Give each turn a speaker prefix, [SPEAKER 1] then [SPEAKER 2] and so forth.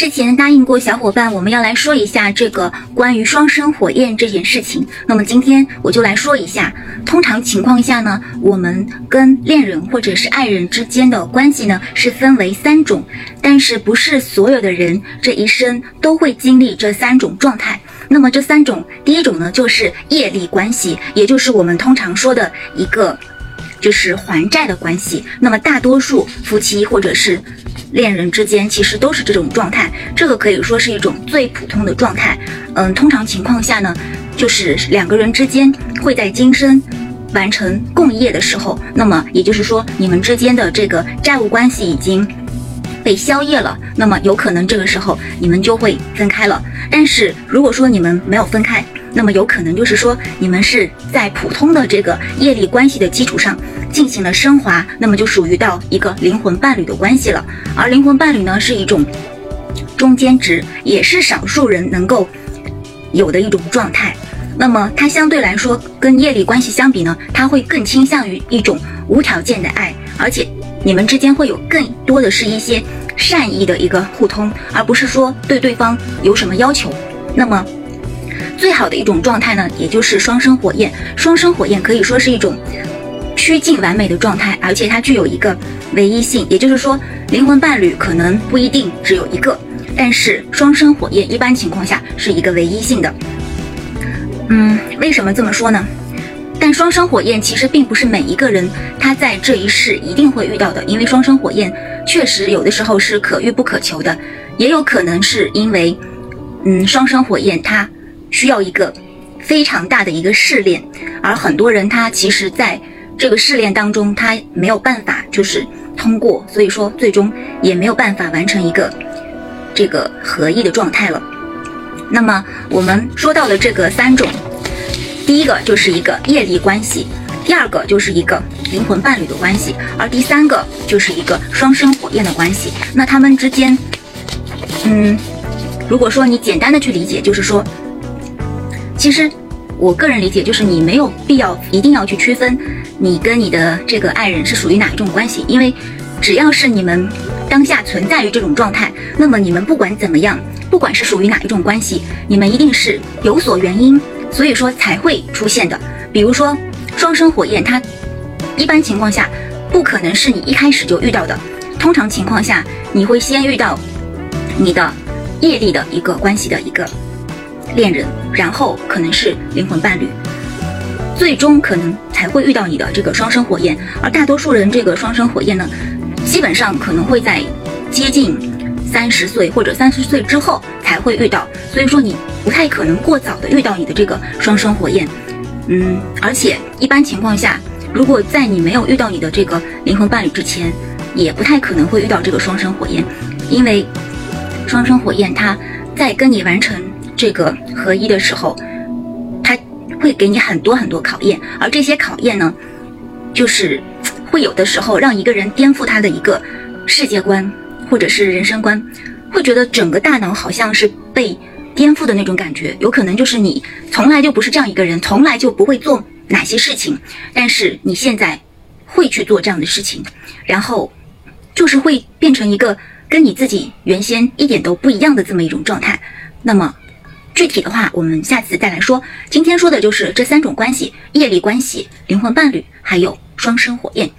[SPEAKER 1] 之前答应过小伙伴，我们要来说一下这个关于双生火焰这件事情。那么今天我就来说一下，通常情况下呢，我们跟恋人或者是爱人之间的关系呢是分为三种，但是不是所有的人这一生都会经历这三种状态。那么这三种，第一种呢就是业力关系，也就是我们通常说的一个。就是还债的关系，那么大多数夫妻或者是恋人之间，其实都是这种状态。这个可以说是一种最普通的状态。嗯，通常情况下呢，就是两个人之间会在今生完成共业的时候，那么也就是说，你们之间的这个债务关系已经被消业了，那么有可能这个时候你们就会分开了。但是如果说你们没有分开，那么有可能就是说，你们是在普通的这个业力关系的基础上进行了升华，那么就属于到一个灵魂伴侣的关系了。而灵魂伴侣呢，是一种中间值，也是少数人能够有的一种状态。那么它相对来说跟业力关系相比呢，它会更倾向于一种无条件的爱，而且你们之间会有更多的是一些善意的一个互通，而不是说对对方有什么要求。那么。最好的一种状态呢，也就是双生火焰。双生火焰可以说是一种趋近完美的状态，而且它具有一个唯一性，也就是说，灵魂伴侣可能不一定只有一个，但是双生火焰一般情况下是一个唯一性的。嗯，为什么这么说呢？但双生火焰其实并不是每一个人他在这一世一定会遇到的，因为双生火焰确实有的时候是可遇不可求的，也有可能是因为，嗯，双生火焰它。需要一个非常大的一个试炼，而很多人他其实在这个试炼当中，他没有办法就是通过，所以说最终也没有办法完成一个这个合一的状态了。那么我们说到的这个三种，第一个就是一个业力关系，第二个就是一个灵魂伴侣的关系，而第三个就是一个双生火焰的关系。那他们之间，嗯，如果说你简单的去理解，就是说。其实，我个人理解就是你没有必要一定要去区分你跟你的这个爱人是属于哪一种关系，因为只要是你们当下存在于这种状态，那么你们不管怎么样，不管是属于哪一种关系，你们一定是有所原因，所以说才会出现的。比如说双生火焰，它一般情况下不可能是你一开始就遇到的，通常情况下你会先遇到你的业力的一个关系的一个。恋人，然后可能是灵魂伴侣，最终可能才会遇到你的这个双生火焰。而大多数人这个双生火焰呢，基本上可能会在接近三十岁或者三十岁之后才会遇到，所以说你不太可能过早的遇到你的这个双生火焰。嗯，而且一般情况下，如果在你没有遇到你的这个灵魂伴侣之前，也不太可能会遇到这个双生火焰，因为双生火焰它在跟你完成。这个合一的时候，他会给你很多很多考验，而这些考验呢，就是会有的时候让一个人颠覆他的一个世界观或者是人生观，会觉得整个大脑好像是被颠覆的那种感觉。有可能就是你从来就不是这样一个人，从来就不会做哪些事情，但是你现在会去做这样的事情，然后就是会变成一个跟你自己原先一点都不一样的这么一种状态。那么。具体的话，我们下次再来说。今天说的就是这三种关系：业力关系、灵魂伴侣，还有双生火焰。